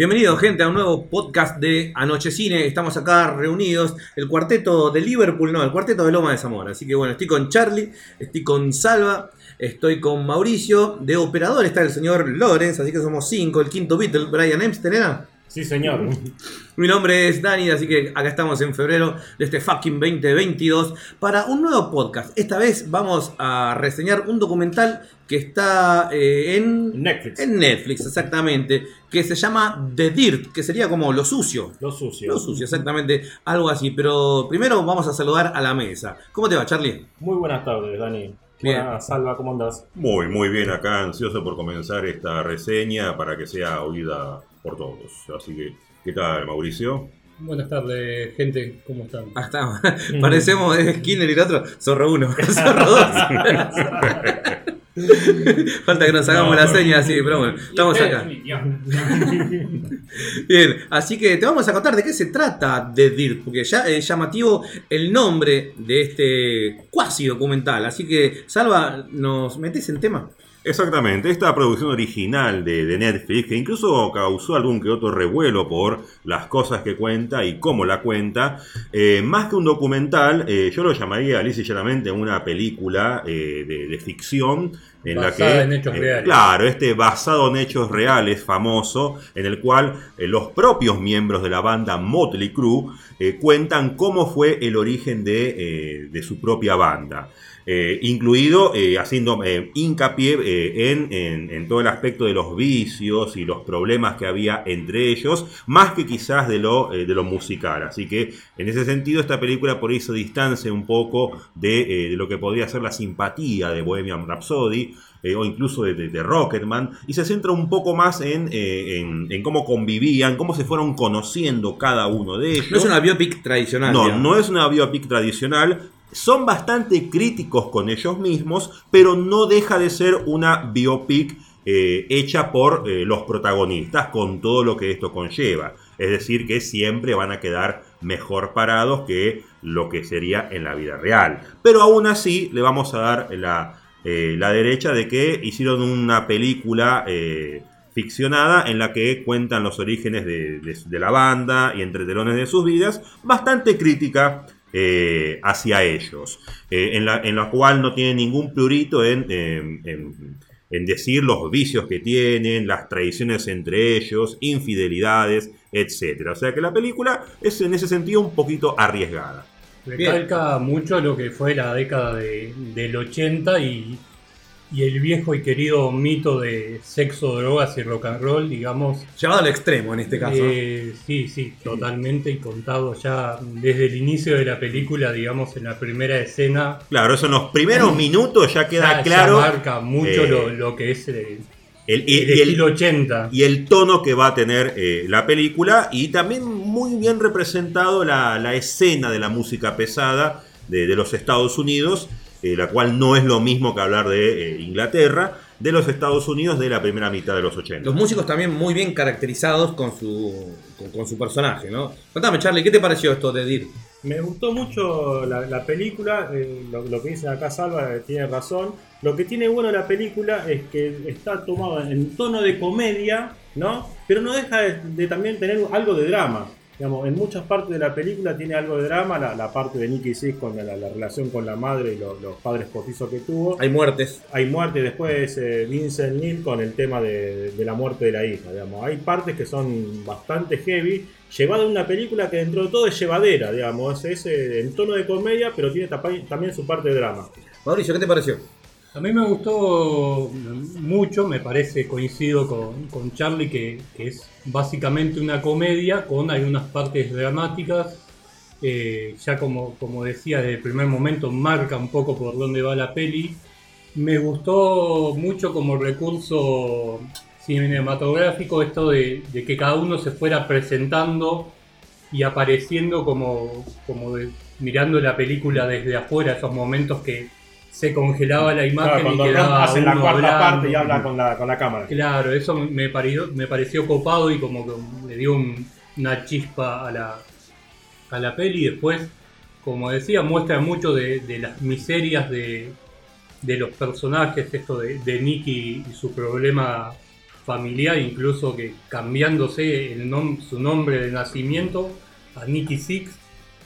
Bienvenido gente a un nuevo podcast de Anoche Cine. Estamos acá reunidos, el cuarteto de Liverpool, no, el cuarteto de Loma de Zamora. Así que bueno, estoy con Charlie, estoy con Salva, estoy con Mauricio. De operador está el señor Lorenz, así que somos cinco. El quinto Beatle, Brian Epstein, ¿era? Sí, señor. Mi nombre es Dani, así que acá estamos en febrero de este fucking 2022 para un nuevo podcast. Esta vez vamos a reseñar un documental que está eh, en Netflix. En Netflix, exactamente. Que se llama The Dirt, que sería como lo sucio. Lo sucio. Lo sucio, exactamente. Algo así. Pero primero vamos a saludar a la mesa. ¿Cómo te va, Charlie? Muy buenas tardes, Dani. Bien. Buenas, Salva, ¿cómo andás? Muy, muy bien acá, ansioso por comenzar esta reseña para que sea oída por todos. Así que, ¿qué tal, Mauricio? Buenas tardes, gente, ¿cómo están? Ah, está. Parecemos Skinner y el otro. Zorro 1, Zorro 2. Falta que nos hagamos No, la no. seña así, pero bueno, estamos acá. Bien, así que te vamos a contar de qué se trata The Dirt, porque ya es llamativo el nombre de este cuasi documental. Así que, Salva, ¿nos metes en tema? Exactamente, esta producción original de, de Netflix, que incluso causó algún que otro revuelo por las cosas que cuenta y cómo la cuenta, eh, más que un documental, eh, yo lo llamaría lisa y llanamente una película eh, de, de ficción en la Basada que en hechos reales. claro este basado en hechos reales famoso en el cual los propios miembros de la banda Motley Crue eh, cuentan cómo fue el origen de, de su propia banda eh, incluido eh, haciendo eh, hincapié en, en- en todo el aspecto de los vicios y los problemas que había entre ellos, más que quizás de lo, de lo musical. Así que en ese sentido esta película por ahí se distancia un poco de, de lo que podría ser la simpatía de Bohemian Rhapsody. eh, o incluso de, de- de Rocketman, y se centra un poco más en, eh, en- en cómo convivían, cómo se fueron conociendo cada uno de ellos. No es una biopic tradicional. No, digamos. no es una biopic tradicional. Son bastante críticos con ellos mismos, pero no deja de ser una biopic eh, hecha por eh, los protagonistas con todo lo que esto conlleva. Es decir, que siempre van a quedar mejor parados que lo que sería en la vida real. Pero aún así le vamos a dar la, eh, la derecha de que hicieron una película ficcionada en la que cuentan los orígenes de, de- de la banda y entre telones de sus vidas, bastante crítica eh, hacia ellos, eh, en, la, en la cual no tiene ningún plurito en, en- en- en decir los vicios que tienen, las traiciones entre ellos, infidelidades, etc. O sea que la película es en ese sentido un poquito arriesgada. Recalca mucho lo que fue la década de- del 80 y, y el viejo y querido mito de sexo, drogas y rock and roll, digamos. Llevado al extremo en este caso. Eh, sí, sí, totalmente y contado ya desde el inicio de la película, digamos, en la primera escena. Claro, eso en los primeros minutos ya queda ya- ya claro marca mucho eh, lo, lo que es el, el, y- el el- estilo 80. y el tono que va a tener eh, la película y también muy bien representado la, la escena de la música pesada de, de los Estados Unidos, eh, la cual no es lo mismo que hablar de eh, Inglaterra, de los Estados Unidos de la primera mitad de los 80. Los músicos también muy bien caracterizados con su, con, con su personaje, ¿no? Contame, Charlie, ¿qué te pareció esto de Dirt? Me gustó mucho la, la película, eh, lo, lo que dice acá Salva tiene razón. Lo que tiene bueno la película es que está tomado en tono de comedia, ¿no? Pero no deja de, de también tener algo de drama. Digamos, en muchas partes de la película tiene algo de drama, la, la parte de Nicky Six con la, la relación con la madre y lo- los padres postizos que tuvo. Hay muertes. hay muerte después eh, Vincent Neil con el tema de, de la muerte de la hija, digamos. Hay partes que son bastante heavy, llevada en una película que dentro de todo es llevadera, digamos. Es eh, en tono de comedia, pero tiene también su parte de drama. Mauricio, ¿qué te pareció? A mí me gustó mucho, me parece, coincido con, con Charlie, que, que es básicamente una comedia con algunas partes dramáticas. Eh, ya como, como decía, desde el primer momento marca un poco por dónde va la peli. Me gustó mucho como recurso cinematográfico esto de, de que cada uno se fuera presentando y apareciendo como, como de- mirando la película desde afuera, esos momentos que se congelaba la imagen Claro, y quedaba Ron hace la cuarta parte y habla con la, con la cámara. Claro, eso me pareció, me pareció copado y como que le dio un- una chispa a la, a la peli. Después, como decía, muestra mucho de, de las miserias de, de los personajes, esto de, de Nicky y su problema familiar, incluso que cambiándose el nom- su nombre de nacimiento a Nicky Six.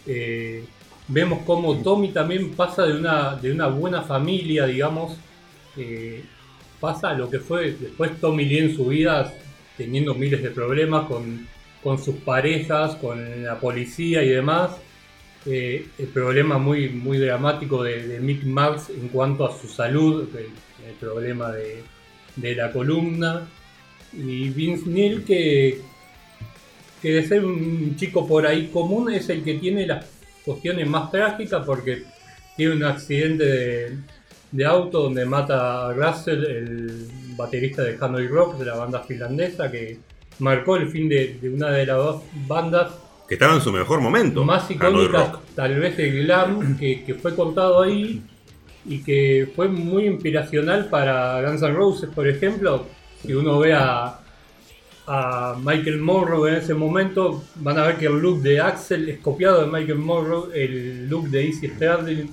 eh, vemos como Tommy también pasa de una, de una buena familia, digamos, eh, pasa a lo que fue después Tommy Lee en su vida, teniendo miles de problemas con, con sus parejas, con la policía y demás. Eh, el problema muy, muy dramático de, Mick Mars en cuanto a su salud, el, el problema de, de la columna. Y Vince Neil, que, que de ser un chico por ahí común, es el que tiene las cuestiones más trágicas porque tiene un accidente de, de auto donde mata a Russell, el baterista de Hanoi Rock, de la banda finlandesa, que marcó el fin de, de una de las dos bandas Que estaba en su mejor momento. más Rock. tal vez el glam, que, que fue cortado ahí y que fue muy inspiracional para Guns N' Roses, por ejemplo. Si uno ve a, a Michael Monroe en ese momento, van a ver que el look de Axel es copiado de Michael Monroe, el look de Izzy Stradlin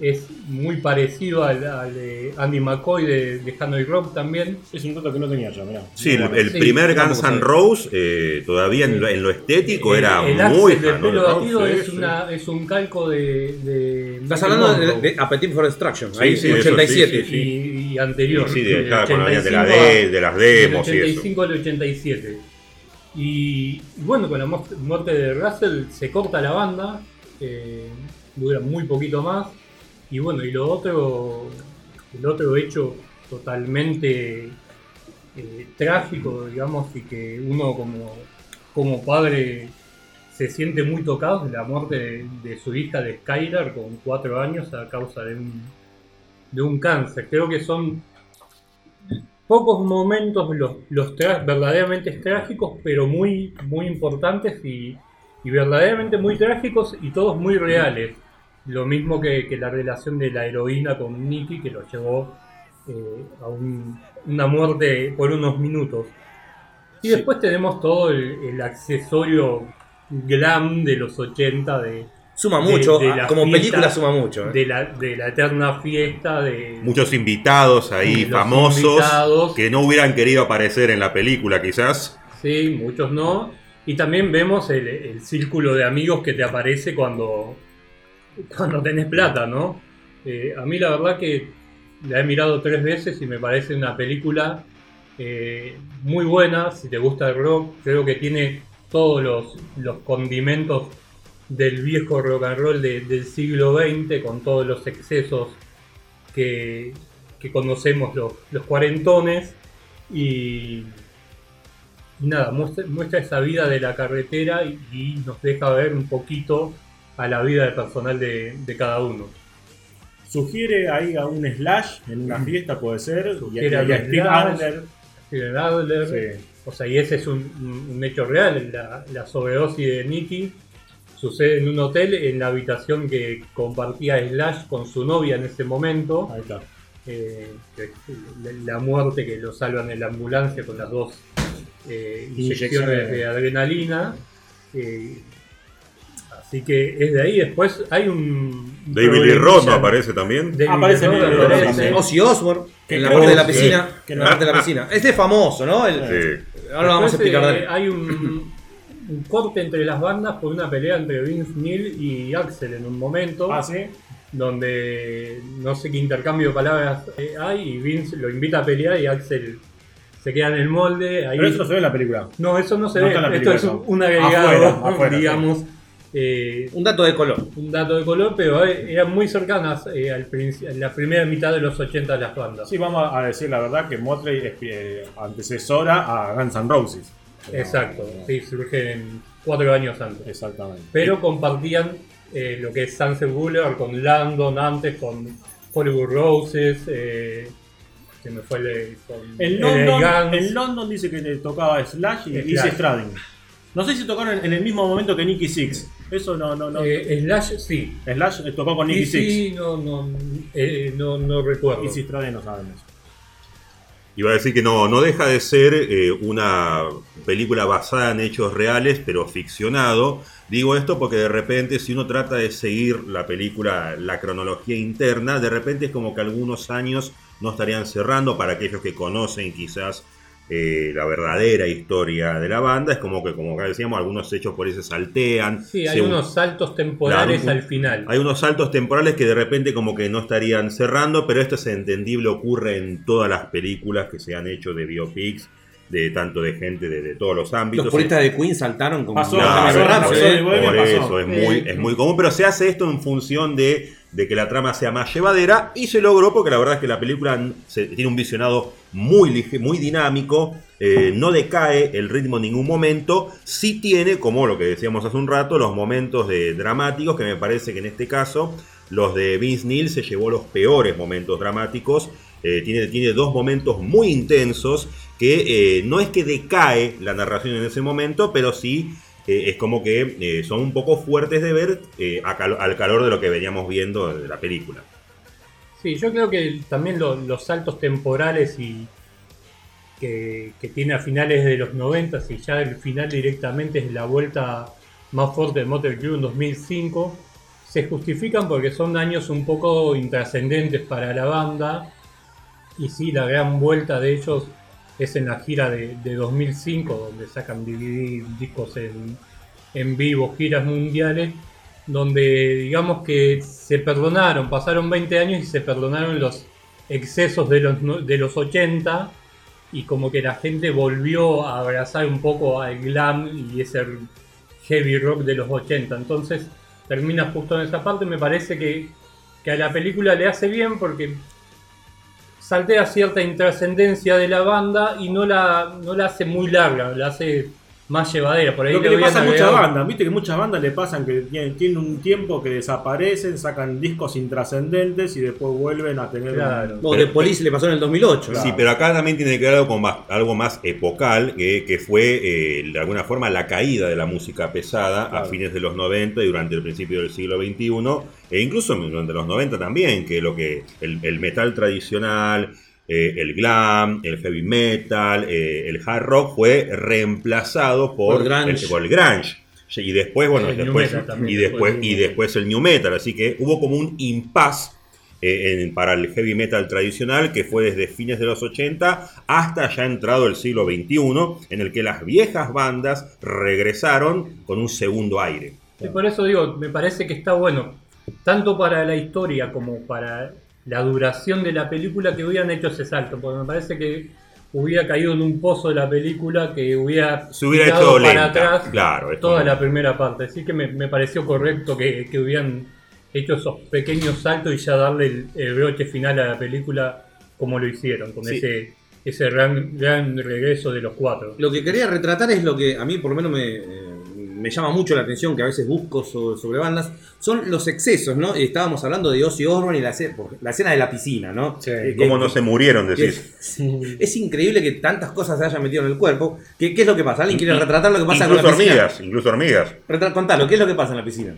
es muy parecido al, al de Andy McCoy de, de Hanoi Rock también. Es un dato que no tenía yo, mirá. Sí, el, el Sí, primer Guns N'. Roses, eh, todavía en lo, en lo estético, era el muy Axel de Hanoi pelo batido sí, es, sí. una, es un calco de... de Estás Michael hablando de, de Appetite for Destruction, Sí, ahí sí, en eso 87. sí, y, y anterior. Sí, de, claro, cuando venían de, la 85 de, de las demos del y eso. 85 al 87. Y bueno, con la mu- muerte de Russell se corta la banda, eh, dura muy poquito más. Y bueno, y lo otro, el otro hecho totalmente eh, trágico, digamos, y que uno como, como padre se siente muy tocado es la muerte de, de su hija de Skylar con cuatro años a causa de un, de un cáncer. Creo que son pocos momentos los, los verdaderamente trágicos, pero muy, muy importantes y, y verdaderamente muy trágicos y todos muy reales. Lo mismo que, que la relación de la heroína con Nicky, que lo llevó eh, a un- una muerte por unos minutos. Y Sí. después tenemos todo el, el accesorio glam de los 80 de, Suma mucho, de ah, la como fiesta, película suma mucho. eh. de, la, de la eterna fiesta de, Muchos invitados ahí, famosos, invitados. que no hubieran querido aparecer en la película quizás. Sí, muchos no. Y también vemos el, el círculo de amigos que te aparece cuando, cuando tenés plata, ¿no? Eh, a mí la verdad que la he mirado tres veces y me parece una película eh, muy buena. Si te gusta el rock, creo que tiene todos los, los condimentos del viejo rock and roll de- del siglo XX, con todos los excesos que, que conocemos los, los cuarentones. Y, y nada, muestra, muestra esa vida de la carretera y, y nos deja ver un poquito a la vida del personal de, de cada uno. Sugiere ahí a un slash en una fiesta, puede ser. Sugiere y a a un Steve. Adler. Steven Adler, Sí. o sea, y ese es un, un- un hecho real. La, la sobredosis de Nicky sucede en un hotel, en la habitación que compartía Slash con su novia en ese momento. Ahí está. eh, la, muerte que lo salvan en la ambulancia con las dos eh, inyecciones de adrenalina. eh, así que es de ahí. Después hay un. David Lee Roth aparece también. David Aparece también. Ozzy Osbourne, Que en la parte de la piscina. que en la parte de la piscina. Este es famoso, ¿no? El- Sí. ahora lo vamos a explicar. eh, dale. hay un, un corte entre las bandas por una pelea entre Vince Neil y Axel en un momento. Ah, sí. donde no sé qué intercambio de palabras eh, hay y Vince lo invita a pelear y Axel se queda en el molde. Ahí... Pero eso se ve en la película. No, eso no se No ve. Esto es un agregado, Afuera, afuera, digamos. eh, Un dato de color. un dato de color, pero eh, eran muy cercanas eh, al en la primera mitad de los 80 de las bandas. Sí, vamos a decir la verdad que Motley es eh, antecesora a Guns N' Roses. Exacto, sí, surgen cuatro años antes. Exactamente. Pero compartían eh, lo que es Sunset Boulevard con Landon antes, con Hollywood Roses, eh, se me fue el, con En LA London, Guns. London dice que le tocaba Slash y Slash. Izzy Stradlin. No sé si tocaron en el mismo momento que Nicky Six. Eso no, no, no. Eh, Slash sí. Slash eh, tocó con Nicky Y Six. sí, no, no, eh, no, no recuerdo. Izzy Stradlin no sabemos. Iba a decir que no, no deja de ser eh, una película basada en hechos reales, pero ficcionado. Digo esto porque de repente si uno trata de seguir la película, la cronología interna, de repente es como que algunos años no estarían cerrando para aquellos que conocen quizás eh, la verdadera historia de la banda. Es como que, como acá decíamos, algunos hechos por ahí se saltean. Sí, hay se- unos saltos temporales Claro, al final. hay unos saltos temporales que de repente como que no estarían cerrando, pero esto es entendible, ocurre en todas las películas que se han hecho de biopics, de tanto de gente de, de todos los ámbitos. Los puristas de Queen saltaron como Pasó, pasó, por, sí, de Bohemia por pasó. eso es muy, es muy común, pero se hace esto en función de, de que la trama sea más llevadera y se logró porque la verdad es que la película se- tiene un visionado muy, lige- muy dinámico, eh, no decae el ritmo en ningún momento, sí tiene, como lo que decíamos hace un rato, los momentos de, dramáticos que me parece que en este caso los de Vince Neil se llevó los peores momentos dramáticos. eh, tiene, tiene dos momentos muy intensos que eh, no es que decae la narración en ese momento, pero sí eh, es como que eh, son un poco fuertes de ver al calor de lo que veníamos viendo de la película. Sí, yo creo que también lo- los saltos temporales y que, que tiene a finales de los 90 y ya el final directamente es la vuelta más fuerte de Motor Crew en 2005, se justifican porque son años un poco intrascendentes para la banda y sí, la gran vuelta de ellos es en la gira de, de 2005 donde sacan DVD, discos en, en vivo, giras mundiales donde digamos que se perdonaron, pasaron 20 años y se perdonaron los excesos de los, de los 80 y como que la gente volvió a abrazar un poco al glam y ese heavy rock de los 80. Entonces termina justo en esa parte, me parece que, que a la película le hace bien porque saltea cierta intrascendencia de la banda y no la, no la hace muy larga, la hace más llevadera. Por ahí Lo que le pasa a muchas bandas, viste que muchas bandas le pasan que tienen, tienen un tiempo que desaparecen, sacan discos intrascendentes y después vuelven a tener un- Claro. Bueno, de Police le pasó en el 2008. Claro. Sí, pero acá también tiene que ver algo, con más, algo más epocal, que, que fue eh, de alguna forma la caída de la música pesada a fines de los 90 y durante el principio del siglo XXI, e incluso durante los 90 también, que lo que el, el metal tradicional, eh, el glam, el heavy metal, eh, el hard rock fue reemplazado por, Por grunge. el, por el grunge. Y después, bueno, El new después, metal también, y después y new metal. después el new metal. Así que hubo como un impasse eh, en- para el heavy metal tradicional que fue desde fines de los 80 hasta ya entrado el siglo XXI, en el que las viejas bandas regresaron con un segundo aire. Y por eso digo, me parece que está bueno, tanto para la historia como para la duración de la película que hubieran hecho ese salto, porque me parece que hubiera caído en un pozo de la película que hubiera Se hubiera hecho para lenta, atrás claro, es toda como- la primera parte. Así que me, me pareció correcto que, que hubieran hecho esos pequeños saltos y ya darle el, el broche final a la película como lo hicieron, con Sí. ese, ese gran, gran regreso de los cuatro. Lo que quería retratar es lo que a mí por lo menos me, eh, me llama mucho la atención, que a veces busco so- sobre, bandas, son los excesos, ¿no? Estábamos hablando de Ozzy Osbourne y la, la escena de la piscina, ¿no? Sí. Eh, ¿Cómo que- no se murieron, decís? es, es increíble que tantas cosas se hayan metido en el cuerpo. ¿Qué, qué es lo que pasa? ¿Alguien quiere retratar lo que pasa Incluso con la piscina? hormigas, incluso hormigas. Retra- contalo, ¿qué es lo que pasa en la piscina?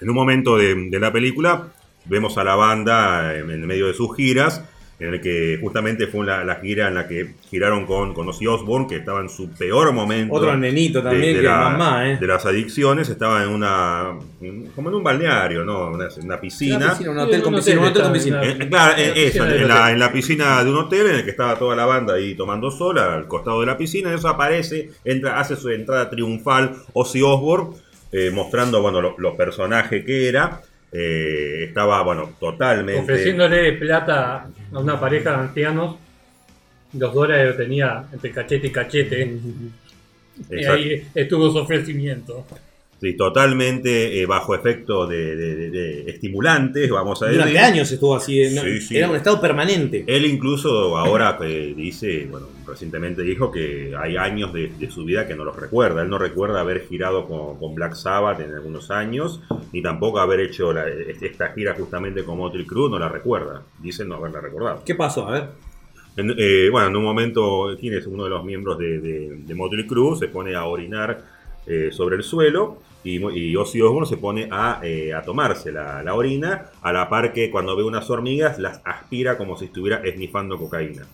En un momento de, de la película vemos a la banda en, en medio de sus giras, en el que justamente fue la, la gira en la que giraron con, con Ozzy Osbourne, que estaba en su peor momento. Otro nenito también, que mamá, ¿eh? de las adicciones, estaba en una. en- como en un balneario, ¿no? Una, una piscina. Una piscina, un Sí, hotel con un piscina, un hotel hotel con está- piscina. Eh, claro, En la eh, eso, en la, en la piscina de un hotel en el que estaba toda la banda ahí tomando sol al costado de la piscina, eso aparece, entra, hace su entrada triunfal Ozzy Osbourne, eh, mostrando bueno, lo- los personajes que era. Eh, estaba, bueno, totalmente. ofreciéndole plata a una pareja de ancianos. Los dólares lo tenía entre cachete y cachete. Y ahí estuvo su ofrecimiento. Sí, totalmente eh, bajo efecto de, de- de- de estimulantes, vamos a decir. Durante años estuvo así, eh, ¿no? Sí, sí. era un estado permanente. Él incluso ahora eh, dice, bueno, recientemente dijo que hay años de, de su vida que no los recuerda. Él no recuerda haber girado con, con Black Sabbath en algunos años, ni tampoco haber hecho la- esta gira justamente con Motley Crue, no la recuerda. Dice no haberla recordado. ¿Qué pasó? A ver. En- eh, bueno, en un momento, ¿quién es uno de los miembros de, de, de Motley Crue? Se pone a orinar eh, sobre el suelo y, y Ozzy Osbourne se pone a, eh, a tomarse la, la orina, a la par que cuando ve unas hormigas las aspira como si estuviera esnifando cocaína.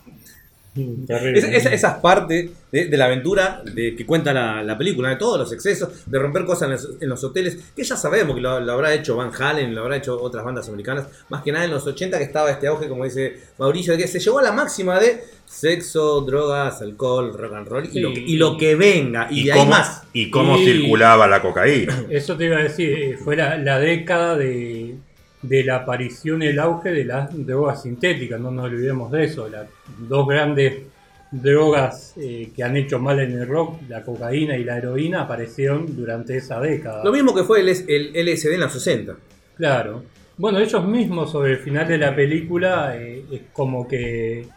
Terrible. Es- es- esas partes de, de la aventura de, que cuenta la, la película, de todos los excesos, de romper cosas en los, en los hoteles, que ya sabemos que lo, lo habrá hecho Van Halen, lo habrá hecho otras bandas americanas, más que nada en los 80 que estaba este auge, como dice Mauricio, de que se llegó a la máxima de sexo, drogas, alcohol, rock and roll y, Sí. lo, que- y lo que venga, y, de ahí cómo, más. y cómo Y- circulaba la cocaína. Eso te iba a decir, eh, fue la, la década de, de la aparición el auge de las drogas sintéticas, no nos olvidemos de eso, las dos grandes drogas eh, que han hecho mal en el rock, la cocaína y la heroína, aparecieron durante esa década. Lo mismo que fue el, el LSD en los 60. Claro. Bueno, ellos mismos sobre el final de la película eh, es como que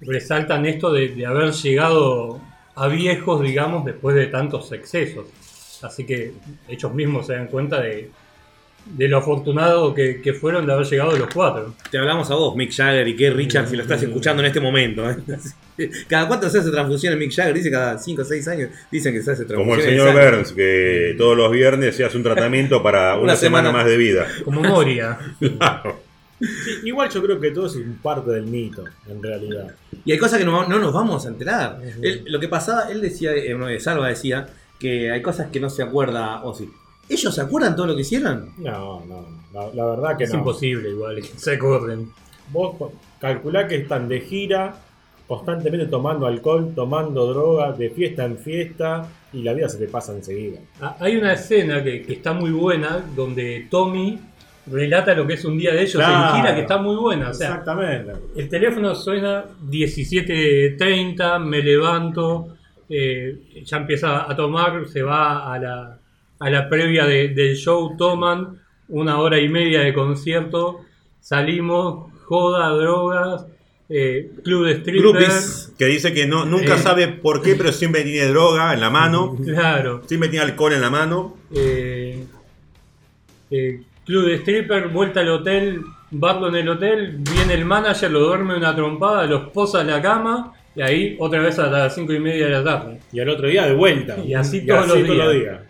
resaltan esto de, de haber llegado a viejos, digamos, después de tantos excesos. Así que ellos mismos se dan cuenta de, de lo afortunado que, que fueron de haber llegado los cuatro. Te hablamos a vos, Mick Jagger y Keith Richards, si lo estás escuchando en este momento. ¿eh? Cada cuánto se hace transfusiones Mick Jagger, dice cada 5 o 6 años, dicen que se hace Como el transfusiones. señor. Burns, que todos los viernes se hace un tratamiento para una, Una semana, semana. más de vida. Como Moria. Sí, igual yo creo que todo es parte del mito, en realidad. Y hay cosas que no, no nos vamos a enterar. Él- lo que pasaba, él decía, eh, Salva decía, que hay cosas que no se acuerda Ozzy. ¿Ellos se acuerdan todo lo que hicieron? No, no, la, la verdad que es no. imposible igual que se acuerden. Vos calculá que están de gira, constantemente tomando alcohol, tomando droga, de fiesta en fiesta, y la vida se te pasa enseguida. Ah, Hay una escena que, que está muy buena donde Tommy relata lo que es un día de ellos Claro. en gira que está muy buena. O sea, Exactamente. El teléfono suena 17.30, me levanto, eh, ya empieza a tomar, se va a la, a la previa de- del show, toman una hora y media de concierto, salimos, joda, drogas, eh, club de strippers, Groupies. Que dice que no, nunca Eh. sabe por qué, pero siempre tiene droga en la mano. claro, Siempre tiene alcohol en la mano. eh, eh, club de stripper, vuelta al hotel, bardo en el hotel, viene el manager, lo duerme una trompada, los posa en la cama y ahí otra vez a las cinco y media de la tarde. Y al otro día de vuelta. Y así todos los días.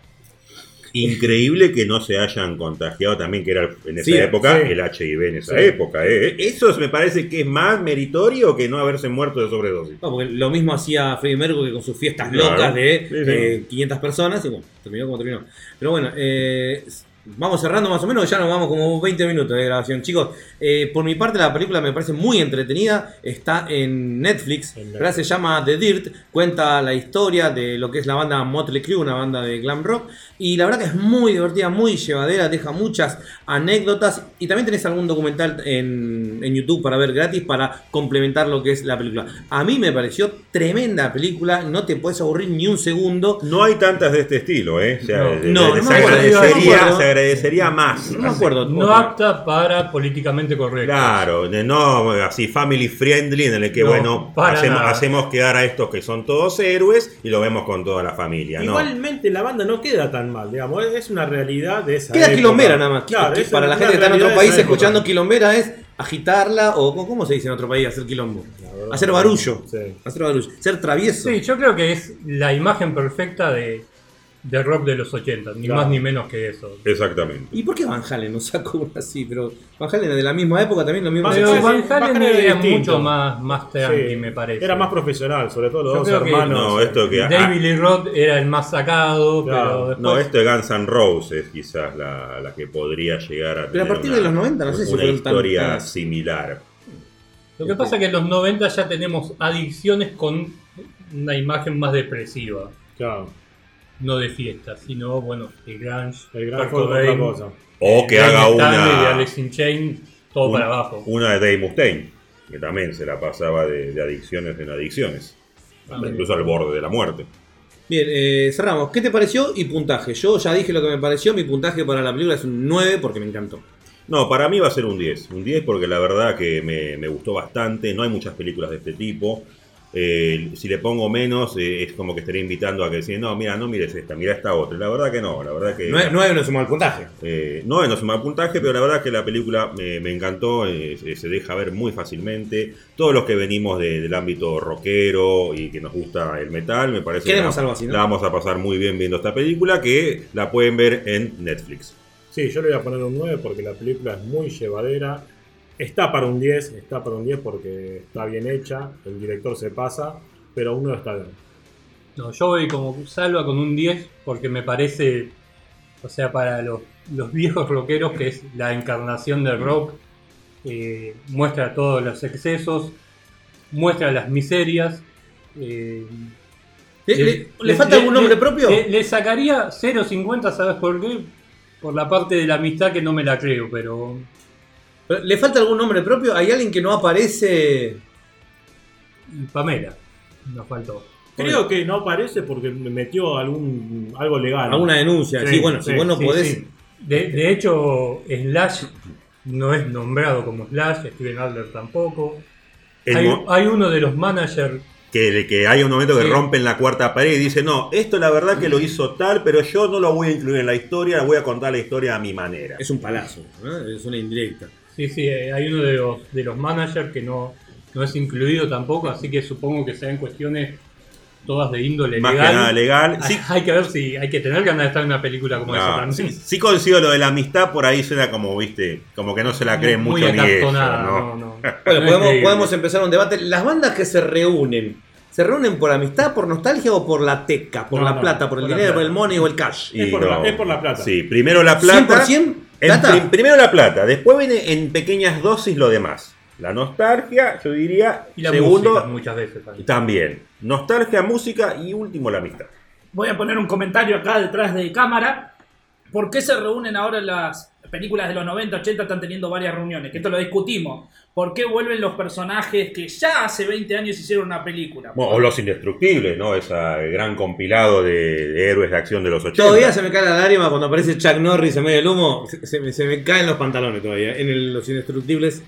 Increíble que no se hayan contagiado también, que era en esa Sí, época sí. el HIV en esa Sí. época. ¿eh? Eso me parece que es más meritorio que no haberse muerto de sobredosis. No, porque lo mismo hacía Freddie Mercury con sus fiestas Claro. locas de eh, 500 personas y bueno, terminó como terminó. Pero bueno, eh, vamos cerrando más o menos, ya nos vamos como 20 minutos de grabación. Chicos, eh, por mi parte la película me parece muy entretenida, está en Netflix. ¿verdad? se llama The Dirt, cuenta la historia de lo que es la banda Motley Crue, una banda de glam rock, y la verdad que es muy divertida, muy llevadera, deja muchas anécdotas y también tenés algún documental en, en YouTube para ver gratis para complementar lo que es la película. A mí me pareció tremenda película, no te puedes aburrir ni un segundo. No hay tantas de este estilo, ¿eh? O sea, No. de- No, de- no no se agradecería más. No me acuerdo. No otra. apta para políticamente correcto. Claro, no así family friendly en el que No, bueno hacemos, hacemos quedar a estos que son todos héroes y lo vemos con toda la familia, ¿no? Igualmente la banda no queda tan mal, digamos, es una realidad de esa Queda época. quilombera nada más. Claro, Que- es para la gente que está en otro país escuchando quilombera es agitarla o ¿cómo- ¿cómo se dice en otro país hacer quilombo? Verdad. Hacer barullo. Sí. Hacer barullo. Ser travieso. Sí, yo creo que es la imagen perfecta de, de rock de los 80, ni Claro. más ni menos que eso. Exactamente. ¿Y por qué Van Halen no sacó una así? Pero Van Halen es de la misma época también, lo mismo. Van- Pero Halen era mucho más, más tranqui, Sí. me parece. Era más profesional, sobre todo los Yo dos creo que- hermanos. No, esto que David Lee Roth era el más sacado, Claro. pero después... no, esto de Guns N' Roses quizás la, la que podría llegar a Pero a tener partir una- de los 90 no sé si una tan- historia tan- similar. Lo que pasa es que en los 90 ya tenemos adicciones con una imagen más depresiva. Claro, No de fiesta, sino, bueno, el grunge, el gran Kurt fue otra cosa. O que haga una, Alice in Chains, todo un- para abajo. una de Dave Mustaine, que también se la pasaba de, de adicciones en adicciones, hasta incluso al borde de la muerte. Bien, eh, cerramos. ¿Qué te pareció? Y puntaje. Yo ya dije lo que me pareció. Mi puntaje para la película es un 9 porque me encantó. No, para mí va a ser un 10. Un 10 porque la verdad que me, me gustó bastante. No hay muchas películas de este tipo. Eh, si le pongo menos, eh, es como que estaría invitando a que decir, no, mira, no mires esta, mira esta otra. La verdad que no, la verdad que... 9, no es un mal puntaje. Eh, no, no es un mal puntaje, pero la verdad que la película me, me encantó, eh, se- se deja ver muy fácilmente. Todos los que venimos de- del ámbito rockero y que nos gusta el metal, me parece Queremos que la, algo así, ¿no? la vamos a pasar muy bien viendo esta película, que la pueden ver en Netflix. Sí, yo le voy a poner un 9 porque la película es muy llevadera. Está para un 10, está para un 10 porque está bien hecha, el director se pasa, pero uno está bien. No, yo voy como salva con un 10 porque me parece, o sea, para los, los viejos rockeros, que es la encarnación del rock, eh, muestra todos los excesos, muestra las miserias. eh, ¿Le, le- le falta algún nombre propio? Le, le sacaría 0.50, ¿sabes por qué? Por la parte de la amistad que no me la creo, pero ¿Le falta algún nombre propio? ¿Hay alguien que no aparece? Pamela nos faltó. Creo que no aparece porque me metió algún algo legal. ¿Alguna denuncia? Sí, Sí, bueno, si vos no Sí, podés. sí. De, de hecho, Slash no es nombrado como Slash, Steven Adler tampoco. Hay, uno de los managers que, que hay un momento que Sí. rompen la cuarta pared y dice, no, esto la verdad que lo hizo tal, pero yo no lo voy a incluir en la historia, voy a contar la historia a mi manera. Es un palazo, ¿no? es una indirecta. Sí, sí, eh, hay uno de los, de los managers que no, no es incluido tampoco, así que supongo que sean cuestiones todas de índole Más que legal. nada legal. Sí, Hay que ver si hay que tener ganas de estar en una película como esa también. sí, sí consigo lo de la amistad, por ahí suena como, viste, como que no se la creen Muy mucho ni acartonada, ¿no? no, no. Bueno, podemos, podemos empezar un debate. Las bandas que se reúnen, ¿se reúnen por amistad, por nostalgia o por la teca, por No, la no, plata, por el dinero, por el money o el cash? Y Es por la- es por la plata. Sí, primero la plata. ¿100% En plata? prim- primero la plata, después viene en pequeñas dosis lo demás. La nostalgia, yo diría, Y la segundo, música muchas veces también. también. Nostalgia, música y último la amistad. Voy a poner un comentario acá detrás de cámara. ¿Por qué se reúnen ahora las películas de los 90, 80? Están teniendo varias reuniones, que esto lo discutimos. ¿Por qué vuelven los personajes que ya hace 20 años hicieron una película? Bueno, o Los Indestructibles, ¿no? Ese gran compilado de, de héroes de acción de los 80. Todavía se me cae la lágrima cuando aparece Chuck Norris en medio del humo. Se, se me, se me caen los pantalones todavía. En el- Los Indestructibles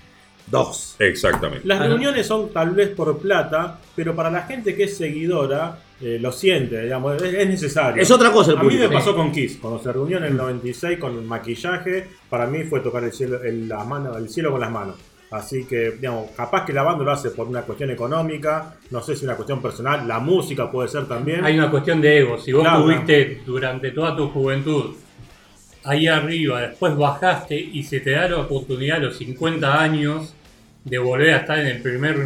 2. Exactamente. Las reuniones son tal vez por plata, pero para la gente que es seguidora, eh, lo siente, digamos, es, es necesario. Es otra cosa el A mí me pasó con Kiss, cuando se reunió en el 96 con el maquillaje, para mí fue tocar el cielo, el, la mano, el cielo con las manos. Así que, digamos, capaz que la banda lo hace por una cuestión económica, no sé si una cuestión personal, la música puede ser también. Hay una cuestión de ego. Si vos Claro. tuviste durante toda tu juventud ahí arriba, después bajaste y se te da la oportunidad a los 50 años de volver a estar en el primer.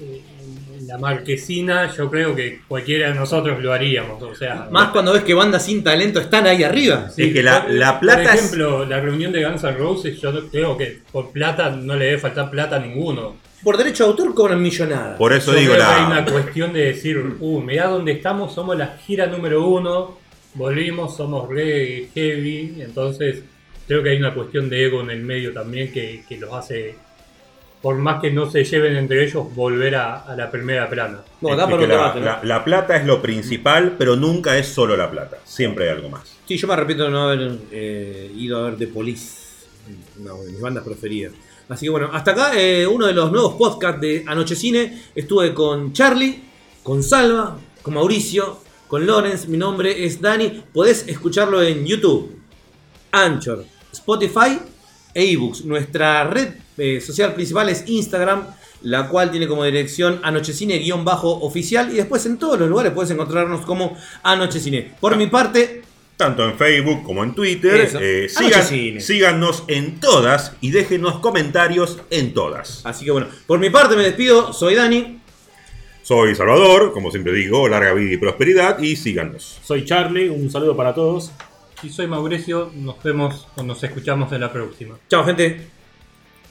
En la marquesina, yo creo que cualquiera de nosotros lo haríamos. O sea, Más cuando ves que bandas sin talento están ahí arriba. Es que la- por- la plata Por es- ejemplo, la reunión de Guns N' Roses, yo creo que por plata no le debe faltar plata a ninguno. Por derecho de autor cobran millonadas. Por eso Yo digo creo que hay la. una cuestión de decir, uh, mirá dónde estamos, somos la gira número uno, volvimos, somos re heavy, entonces creo que hay una cuestión de ego en el medio también que, que los hace, por más que no se lleven entre ellos, volver a, a la primera plana. No, da para la, debate, ¿no? la- la plata es lo principal, pero nunca es solo la plata. Siempre hay algo más. Sí, yo me arrepiento de no haber eh, ido a ver The Police, una de mis bandas preferidas. Así que bueno, hasta acá eh, uno de los nuevos podcasts de Anoche Cine. Estuve con Charlie, con Salva, con Mauricio, con Lorenz. Mi nombre es Dani. Podés escucharlo en YouTube, Anchor, Spotify e ebooks. Nuestra red eh, social principal es Instagram, la cual tiene como dirección Anochecine-oficial. Y después en todos los lugares puedes encontrarnos como Anochecine. Por mi parte, Tanto en Facebook como en Twitter. Eh, sigan- síganos en todas y déjenos comentarios en todas. Así que bueno, por mi parte me despido, soy Dani. Soy Salvador, como siempre digo, larga vida y prosperidad y síganos. Soy Charlie, un saludo para todos. Y soy Mauricio, nos vemos o nos escuchamos en la próxima. Chao gente.